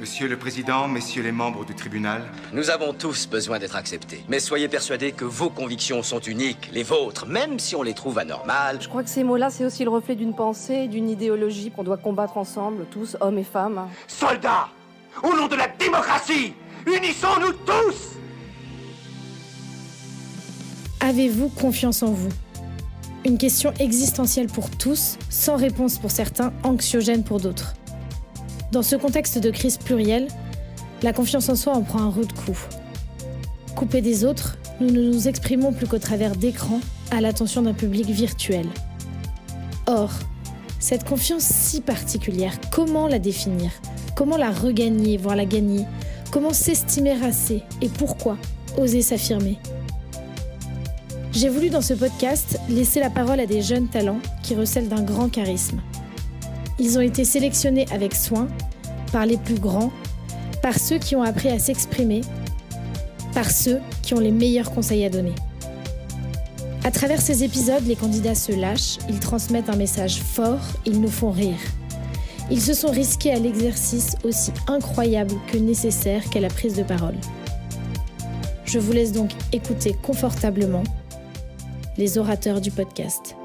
Monsieur le Président, messieurs les membres du tribunal, Nous avons tous besoin d'être acceptés. Mais soyez persuadés que vos convictions sont uniques, les vôtres, même si on les trouve anormales. Je crois que ces mots-là, c'est aussi le reflet d'une pensée, d'une idéologie qu'on doit combattre ensemble, tous, hommes et femmes. Soldats, au nom de la démocratie, unissons-nous tous Avez-vous confiance en vous? Une question existentielle pour tous, sans réponse pour certains, anxiogène pour d'autres. Dans ce contexte de crise plurielle, la confiance en soi en prend un rude coup. Coupés des autres, nous ne nous exprimons plus qu'au travers d'écrans à l'attention d'un public virtuel. Or, cette confiance si particulière, comment la définir? Comment la regagner, voire la gagner? Comment s'estimer assez Et pourquoi oser s'affirmer? J'ai voulu dans ce podcast laisser la parole à des jeunes talents qui recèlent d'un grand charisme. Ils ont été sélectionnés avec soin par les plus grands, par ceux qui ont appris à s'exprimer, par ceux qui ont les meilleurs conseils à donner. À travers ces épisodes, les candidats se lâchent, ils transmettent un message fort, ils nous font rire. Ils se sont risqués à l'exercice aussi incroyable que nécessaire qu'est la prise de parole. Je vous laisse donc écouter confortablement les orateurs du podcast.